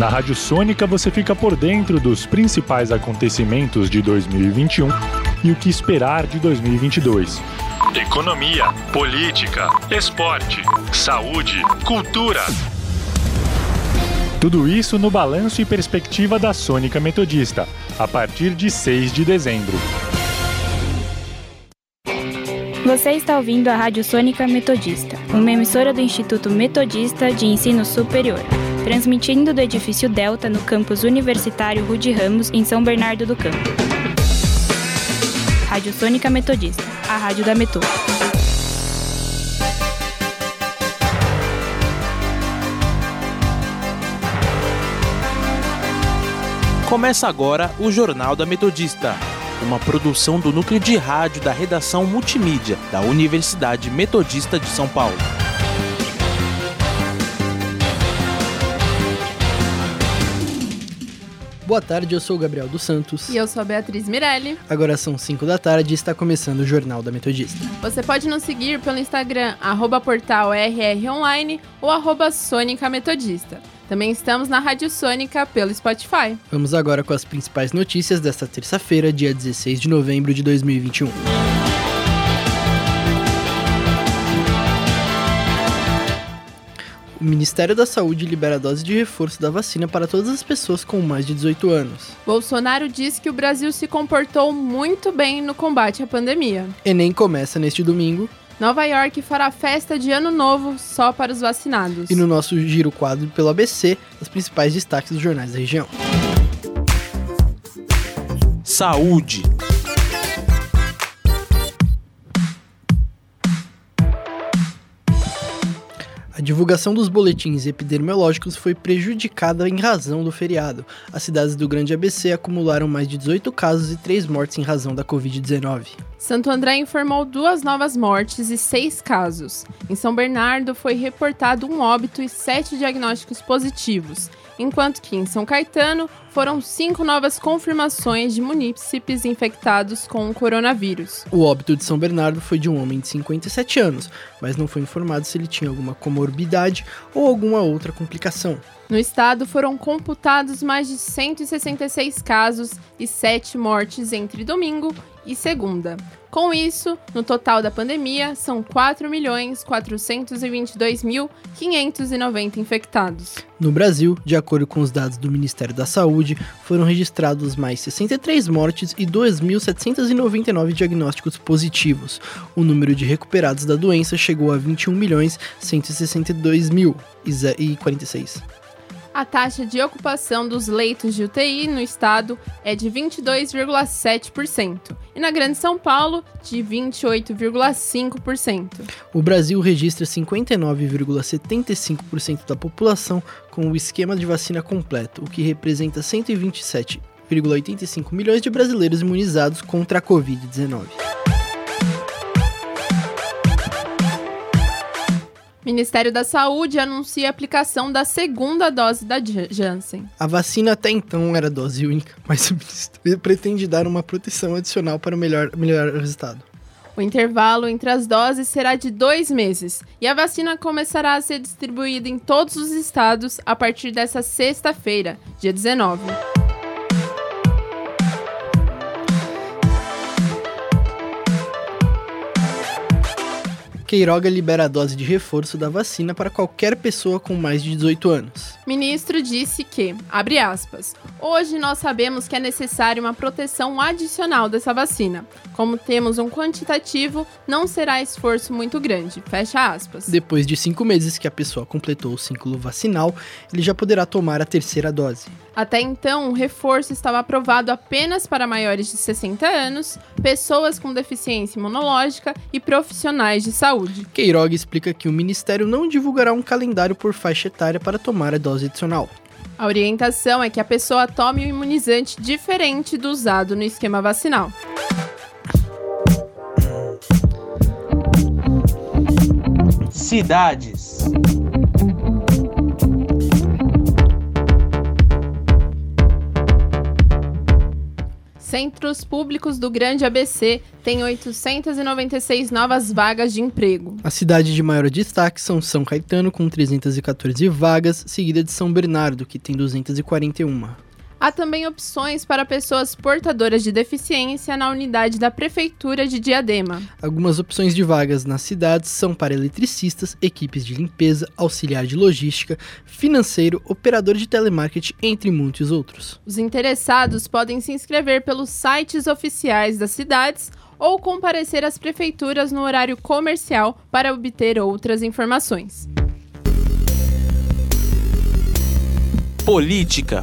Na Rádio Sônica você fica por dentro dos principais acontecimentos de 2021 e o que esperar de 2022. Economia, política, esporte, saúde, cultura. Tudo isso no balanço e perspectiva da Sônica Metodista, a partir de 6 de dezembro. Você está ouvindo a Rádio Sônica Metodista, uma emissora do Instituto Metodista de Ensino Superior, transmitindo do edifício Delta no campus universitário Rude Ramos, em São Bernardo do Campo. Rádio Sônica Metodista, a rádio da Metô. Começa agora o Jornal da Metodista, uma produção do núcleo de rádio da redação multimídia da Universidade Metodista de São Paulo. Boa tarde, eu sou o Gabriel dos Santos. E eu sou a Beatriz Mirelli. Agora são 5 da tarde e está começando o Jornal da Metodista. Você pode nos seguir pelo Instagram, arroba portal RROnline ou arroba Sônica Metodista. Também estamos na Rádio Sônica pelo Spotify. Vamos agora com as principais notícias desta terça-feira, dia 16 de novembro de 2021. O Ministério da Saúde libera dose de reforço da vacina para todas as pessoas com mais de 18 anos. Bolsonaro diz que o Brasil se comportou muito bem no combate à pandemia. Enem começa neste domingo. Nova York fará festa de ano novo só para os vacinados. E no nosso giro quadro pelo ABC, os principais destaques dos jornais da região. Saúde. Divulgação dos boletins epidemiológicos foi prejudicada em razão do feriado. As cidades do Grande ABC acumularam mais de 18 casos e 3 mortes em razão da Covid-19. Santo André informou duas novas mortes e seis casos. Em São Bernardo foi reportado um óbito e sete diagnósticos positivos, enquanto que em São Caetano foram cinco novas confirmações de munícipes infectados com o coronavírus. O óbito de São Bernardo foi de um homem de 57 anos, mas não foi informado se ele tinha alguma comorbidade ou alguma outra complicação. No estado foram computados mais de 166 casos e 7 mortes entre domingo e segunda. Com isso, no total da pandemia, são 4.422.590 infectados. No Brasil, de acordo com os dados do Ministério da Saúde, foram registrados mais 63 mortes e 2.799 diagnósticos positivos. O número de recuperados da doença chegou a 21.162.046. A taxa de ocupação dos leitos de UTI no estado é de 22,7% e na Grande São Paulo de 28,5%. O Brasil registra 59,75% da população com o esquema de vacina completo, o que representa 127,85 milhões de brasileiros imunizados contra a Covid-19. Ministério da Saúde anuncia a aplicação da segunda dose da Janssen. A vacina até então era dose única, mas o Ministério pretende dar uma proteção adicional para melhor, melhorar o resultado. O intervalo entre as doses será de dois meses e a vacina começará a ser distribuída em todos os estados a partir dessa sexta-feira, dia 19. Queiroga libera a dose de reforço da vacina para qualquer pessoa com mais de 18 anos. Ministro disse que, abre aspas, hoje nós sabemos que é necessária uma proteção adicional dessa vacina. Como temos um quantitativo, não será esforço muito grande. Fecha aspas. Depois de cinco meses que a pessoa completou o ciclo vacinal, ele já poderá tomar a terceira dose. Até então, o reforço estava aprovado apenas para maiores de 60 anos, pessoas com deficiência imunológica e profissionais de saúde. Queiroga explica que o Ministério não divulgará um calendário por faixa etária para tomar a dose adicional. A orientação é que a pessoa tome um imunizante diferente do usado no esquema vacinal. Cidades. Centros públicos do Grande ABC têm 896 novas vagas de emprego. A cidade de maior destaque são São Caetano, com 314 vagas, seguida de São Bernardo, que tem 241. Há também opções para pessoas portadoras de deficiência na unidade da Prefeitura de Diadema. Algumas opções de vagas nas cidades são para eletricistas, equipes de limpeza, auxiliar de logística, financeiro, operador de telemarketing, entre muitos outros. Os interessados podem se inscrever pelos sites oficiais das cidades ou comparecer às prefeituras no horário comercial para obter outras informações. Política.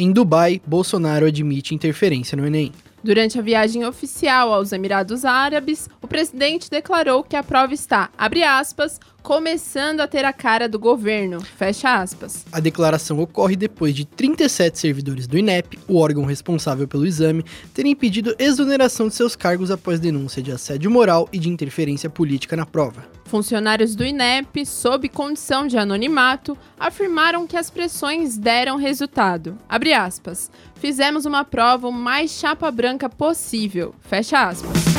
Em Dubai, Bolsonaro admite interferência no Enem. Durante a viagem oficial aos Emirados Árabes, o presidente declarou que a prova está, abre aspas, começando a ter a cara do governo, fecha aspas. A declaração ocorre depois de 37 servidores do INEP, o órgão responsável pelo exame, terem pedido exoneração de seus cargos após denúncia de assédio moral e de interferência política na prova. Funcionários do INEP, sob condição de anonimato, afirmaram que as pressões deram resultado. Abre aspas. Fizemos uma prova o mais chapa branca possível. Fecha aspas.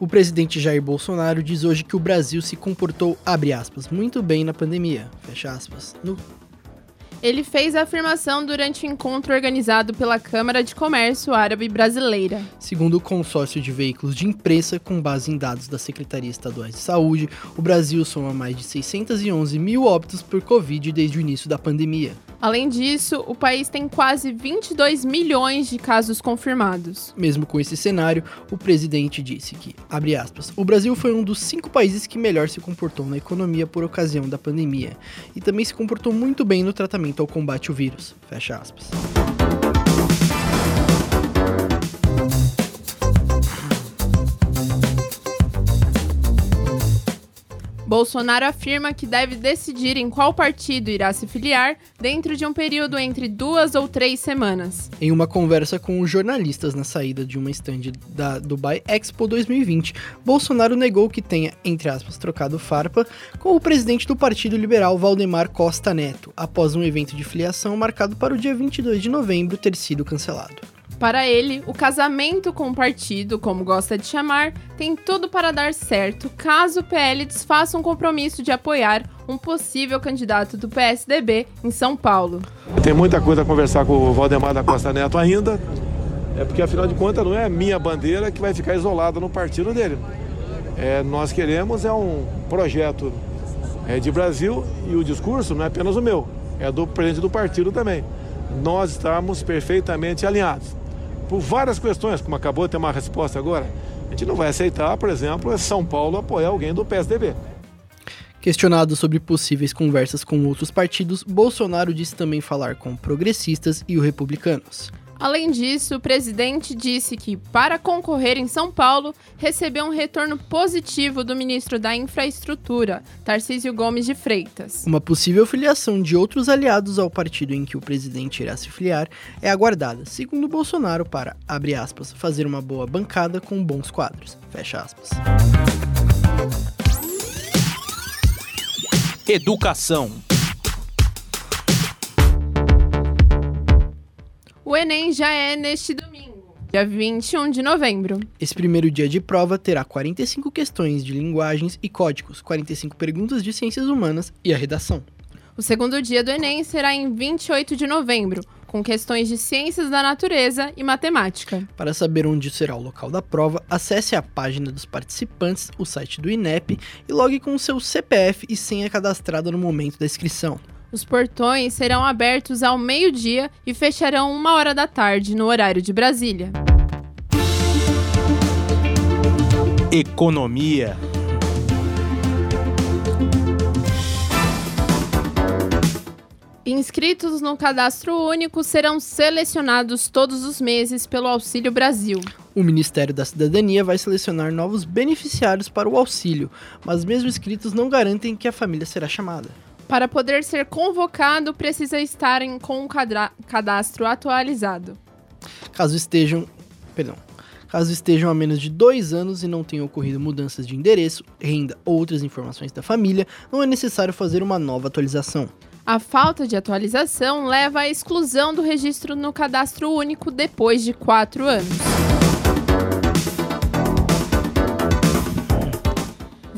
O presidente Jair Bolsonaro diz hoje que o Brasil se comportou, abre aspas, muito bem na pandemia, fecha aspas, no ele fez a afirmação durante o um encontro organizado pela Câmara de Comércio Árabe Brasileira. Segundo o consórcio de veículos de imprensa, com base em dados da Secretaria Estadual de Saúde, o Brasil soma mais de 611 mil óbitos por Covid desde o início da pandemia. Além disso, o país tem quase 22 milhões de casos confirmados. Mesmo com esse cenário, o presidente disse que, abre aspas, o Brasil foi um dos cinco países que melhor se comportou na economia por ocasião da pandemia e também se comportou muito bem no tratamento ao combate ao vírus. Fecha aspas. Bolsonaro afirma que deve decidir em qual partido irá se filiar dentro de um período entre duas ou três semanas. Em uma conversa com jornalistas na saída de uma estande da Dubai Expo 2020, Bolsonaro negou que tenha, entre aspas, trocado farpa com o presidente do Partido Liberal Valdemar Costa Neto, após um evento de filiação marcado para o dia 22 de novembro ter sido cancelado. Para ele, o casamento com o partido, como gosta de chamar, tem tudo para dar certo caso o PL desfaça um compromisso de apoiar um possível candidato do PSDB em São Paulo. Tem muita coisa a conversar com o Valdemar da Costa Neto ainda, é porque afinal de contas não é a minha bandeira que vai ficar isolada no partido dele. É, nós queremos é um projeto é, de Brasil e o discurso não é apenas o meu, é do presidente do partido também. Nós estamos perfeitamente alinhados por várias questões, como acabou de ter uma resposta agora. A gente não vai aceitar, por exemplo, São Paulo apoiar alguém do PSDB. Questionado sobre possíveis conversas com outros partidos, Bolsonaro disse também falar com progressistas e os republicanos. Além disso, o presidente disse que, para concorrer em São Paulo, recebeu um retorno positivo do ministro da Infraestrutura, Tarcísio Gomes de Freitas. Uma possível filiação de outros aliados ao partido em que o presidente irá se filiar é aguardada, segundo Bolsonaro, para, abre aspas, fazer uma boa bancada com bons quadros, fecha aspas. Educação. Enem já é neste domingo, dia 21 de novembro. Esse primeiro dia de prova terá 45 questões de linguagens e códigos, 45 perguntas de ciências humanas e a redação. O segundo dia do Enem será em 28 de novembro, com questões de ciências da natureza e matemática. Para saber onde será o local da prova, acesse a página dos participantes, o site do INEP e logue com o seu CPF e senha cadastrada no momento da inscrição. Os portões serão abertos ao meio-dia e fecharão uma hora da tarde no horário de Brasília. Economia. Inscritos no cadastro único serão selecionados todos os meses pelo Auxílio Brasil. O Ministério da Cidadania vai selecionar novos beneficiários para o auxílio, mas mesmo inscritos não garantem que a família será chamada. Para poder ser convocado, precisa estar com um cadastro atualizado. Caso estejam, perdão, Caso estejam há menos de dois anos e não tenham ocorrido mudanças de endereço, renda ou outras informações da família, não é necessário fazer uma nova atualização. A falta de atualização leva à exclusão do registro no cadastro único depois de quatro anos.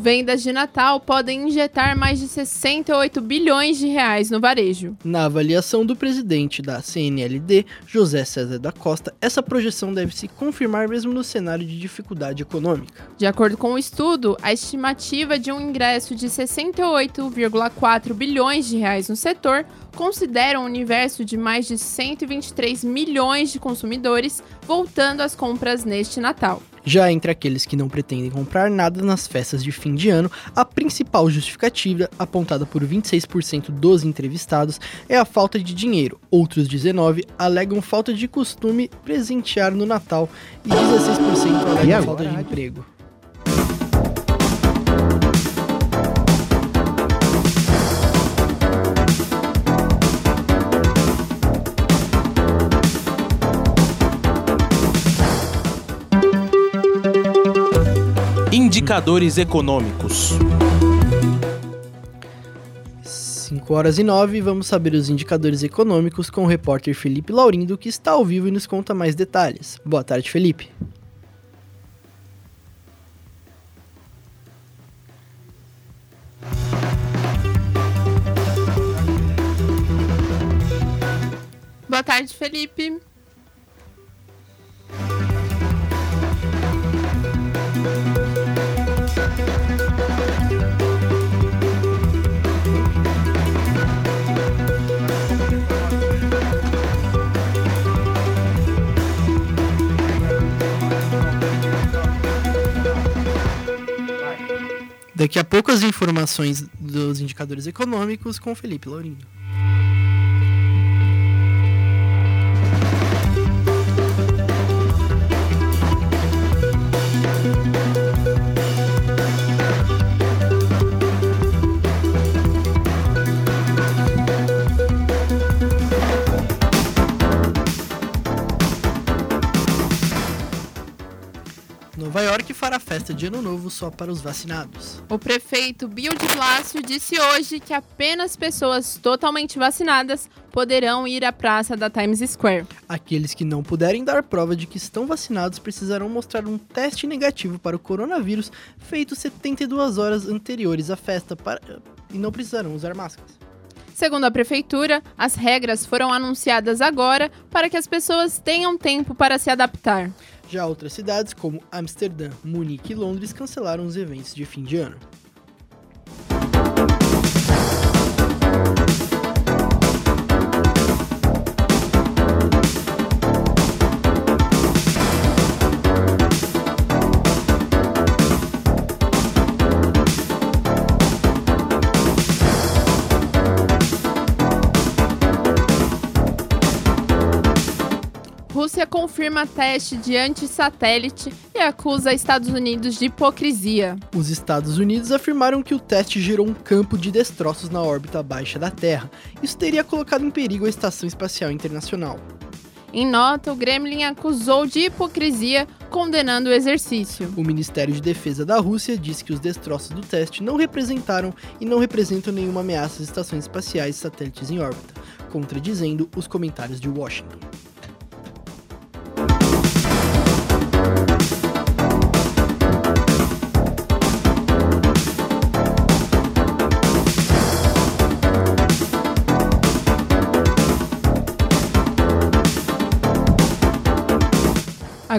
Vendas de Natal podem injetar mais de 68 bilhões de reais no varejo. Na avaliação do presidente da CNLD, José César da Costa, essa projeção deve se confirmar mesmo no cenário de dificuldade econômica. De acordo com o estudo, a estimativa de um ingresso de 68,4 bilhões de reais no setor considera um universo de mais de 123 milhões de consumidores voltando às compras neste Natal. Já entre aqueles que não pretendem comprar nada nas festas de fim de ano, a principal justificativa, apontada por 26% dos entrevistados, é a falta de dinheiro. Outros 19 alegam falta de costume presentear no Natal e 16% alegam falta de emprego. Indicadores econômicos. 5 horas e 9, vamos saber os indicadores econômicos com o repórter Felipe Laurindo, que está ao vivo e nos conta mais detalhes. Boa tarde, Felipe. Boa tarde, Felipe. Daqui a pouco as informações dos indicadores econômicos com Felipe Laurindo. Festa de Ano Novo só para os vacinados. O prefeito Bill de Blasio disse hoje que apenas pessoas totalmente vacinadas poderão ir à praça da Times Square. Aqueles que não puderem dar prova de que estão vacinados precisarão mostrar um teste negativo para o coronavírus feito 72 horas anteriores à festa para... e não precisarão usar máscaras. Segundo a prefeitura, as regras foram anunciadas agora para que as pessoas tenham tempo para se adaptar. Já outras cidades, como Amsterdã, Munique e Londres, cancelaram os eventos de fim de ano. Confirma teste de antissatélite e acusa Estados Unidos de hipocrisia. Os Estados Unidos afirmaram que o teste gerou um campo de destroços na órbita baixa da Terra. Isso teria colocado em perigo a Estação Espacial Internacional. Em nota, o Kremlin acusou de hipocrisia, condenando o exercício. O Ministério de Defesa da Rússia disse que os destroços do teste não representaram e não representam nenhuma ameaça às estações espaciais e satélites em órbita, contradizendo os comentários de Washington.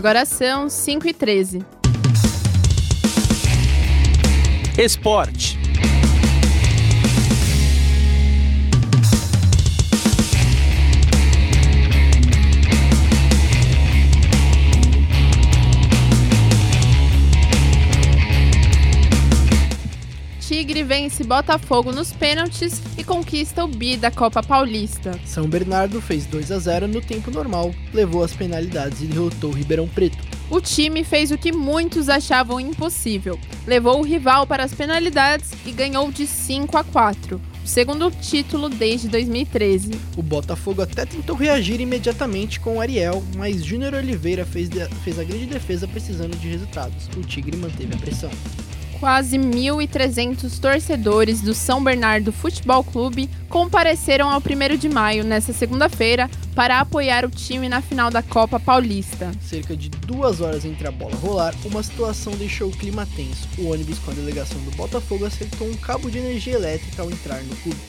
Agora são 5 e 13. Esporte. Tigre vence Botafogo nos pênaltis e conquista o bi da Copa Paulista. São Bernardo fez 2 a 0 no tempo normal, levou as penalidades e derrotou Ribeirão Preto. O time fez o que muitos achavam impossível. Levou o rival para as penalidades e ganhou de 5 a 4. segundo título desde 2013. O Botafogo até tentou reagir imediatamente com o Ariel, mas Júnior Oliveira fez, fez a grande defesa precisando de resultados. O Tigre manteve a pressão. Quase 1.300 torcedores do São Bernardo Futebol Clube compareceram ao 1 de maio, nesta segunda-feira, para apoiar o time na final da Copa Paulista. Cerca de duas horas entre a bola rolar, uma situação deixou o clima tenso. O ônibus com a delegação do Botafogo acertou um cabo de energia elétrica ao entrar no clube.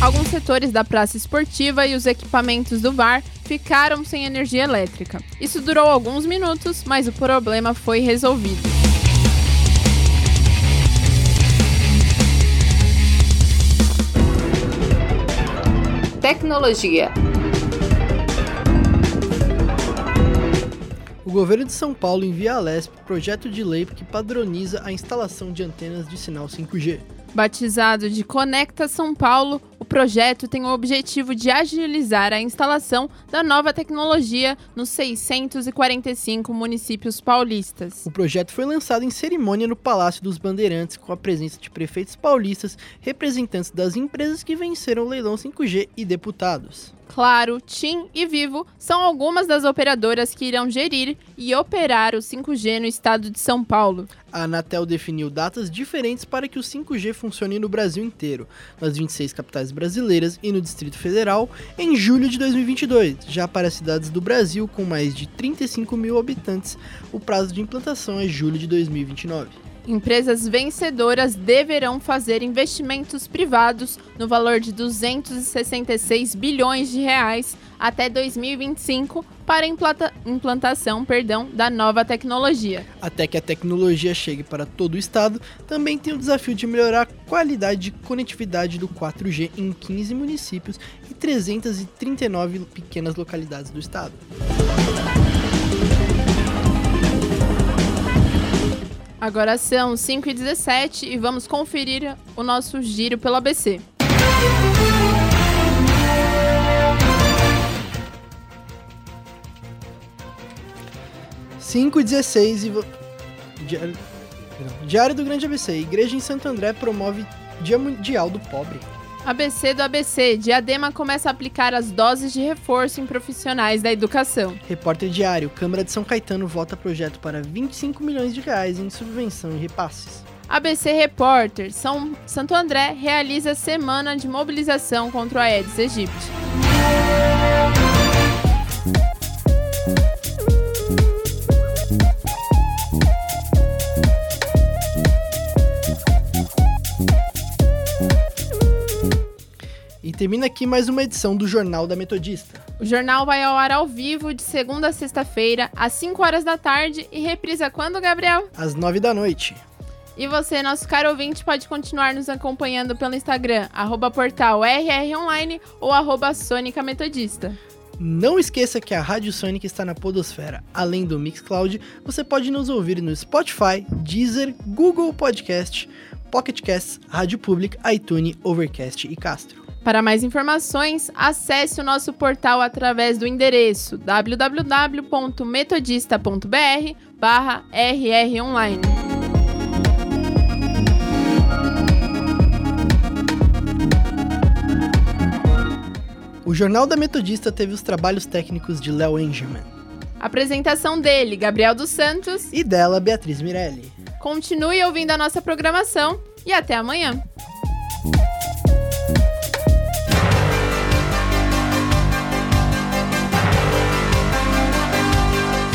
Alguns setores da praça esportiva e os equipamentos do VAR ficaram sem energia elétrica. Isso durou alguns minutos, mas o problema foi resolvido. Tecnologia. O governo de São Paulo envia à LESP projeto de lei que padroniza a instalação de antenas de sinal 5G. Batizado de Conecta São Paulo, o projeto tem o objetivo de agilizar a instalação da nova tecnologia nos 645 municípios paulistas. O projeto foi lançado em cerimônia no Palácio dos Bandeirantes, com a presença de prefeitos paulistas, representantes das empresas que venceram o leilão 5G e deputados. Claro, TIM e Vivo são algumas das operadoras que irão gerir e operar o 5G no estado de São Paulo. A Anatel definiu datas diferentes para que o 5G funcione no Brasil inteiro, nas 26 capitais brasileiras e no Distrito Federal, em julho de 2022. Já para cidades do Brasil com mais de 35 mil habitantes, o prazo de implantação é julho de 2029. Empresas vencedoras deverão fazer investimentos privados no valor de 266 bilhões de reais até 2025 para implanta implantação perdão, da nova tecnologia. Até que a tecnologia chegue para todo o estado, também tem o desafio de melhorar a qualidade de conectividade do 4G em 15 municípios e 339 pequenas localidades do estado. Agora são 5h17 e vamos conferir o nosso giro pelo ABC. Cinco e dezesseis e Diário... Diário do Grande ABC. Igreja em Santo André promove Dia Mundial do Pobre. ABC do ABC. Diadema começa a aplicar as doses de reforço em profissionais da educação. Repórter Diário. Câmara de São Caetano vota projeto para 25 milhões de reais em subvenção e repasses. ABC Repórter. São Santo André realiza semana de mobilização contra o Aedes aegypti. Termina aqui mais uma edição do Jornal da Metodista. O jornal vai ao ar ao vivo de segunda a sexta-feira, às 5 horas da tarde e reprisa quando, Gabriel? Às 9 da noite. E você, nosso caro ouvinte, pode continuar nos acompanhando pelo Instagram, arroba portal rronline ou arroba Sônica Metodista. Não esqueça que a Rádio Sônica está na Podosfera. Além do Mixcloud, você pode nos ouvir no Spotify, Deezer, Google Podcast, Pocket Casts, Rádio Public, iTunes, Overcast e Castro. Para mais informações, acesse o nosso portal através do endereço www.metodista.br barra rronline. O Jornal da Metodista teve os trabalhos técnicos de Léo Engelman. Apresentação dele, Gabriel dos Santos. E dela, Beatriz Mirelli. Continue ouvindo a nossa programação e até amanhã.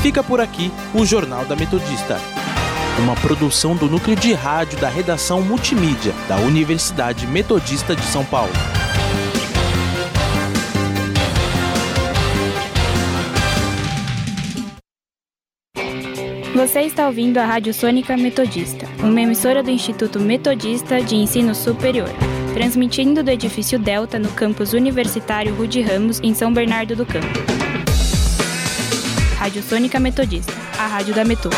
Fica por aqui o Jornal da Metodista, uma produção do núcleo de rádio da redação multimídia da Universidade Metodista de São Paulo. Você está ouvindo a Rádio Sônica Metodista, uma emissora do Instituto Metodista de Ensino Superior, transmitindo do edifício Delta no campus universitário Rude Ramos, em São Bernardo do Campo. Rádio Sônica Metodista, a rádio da Metô.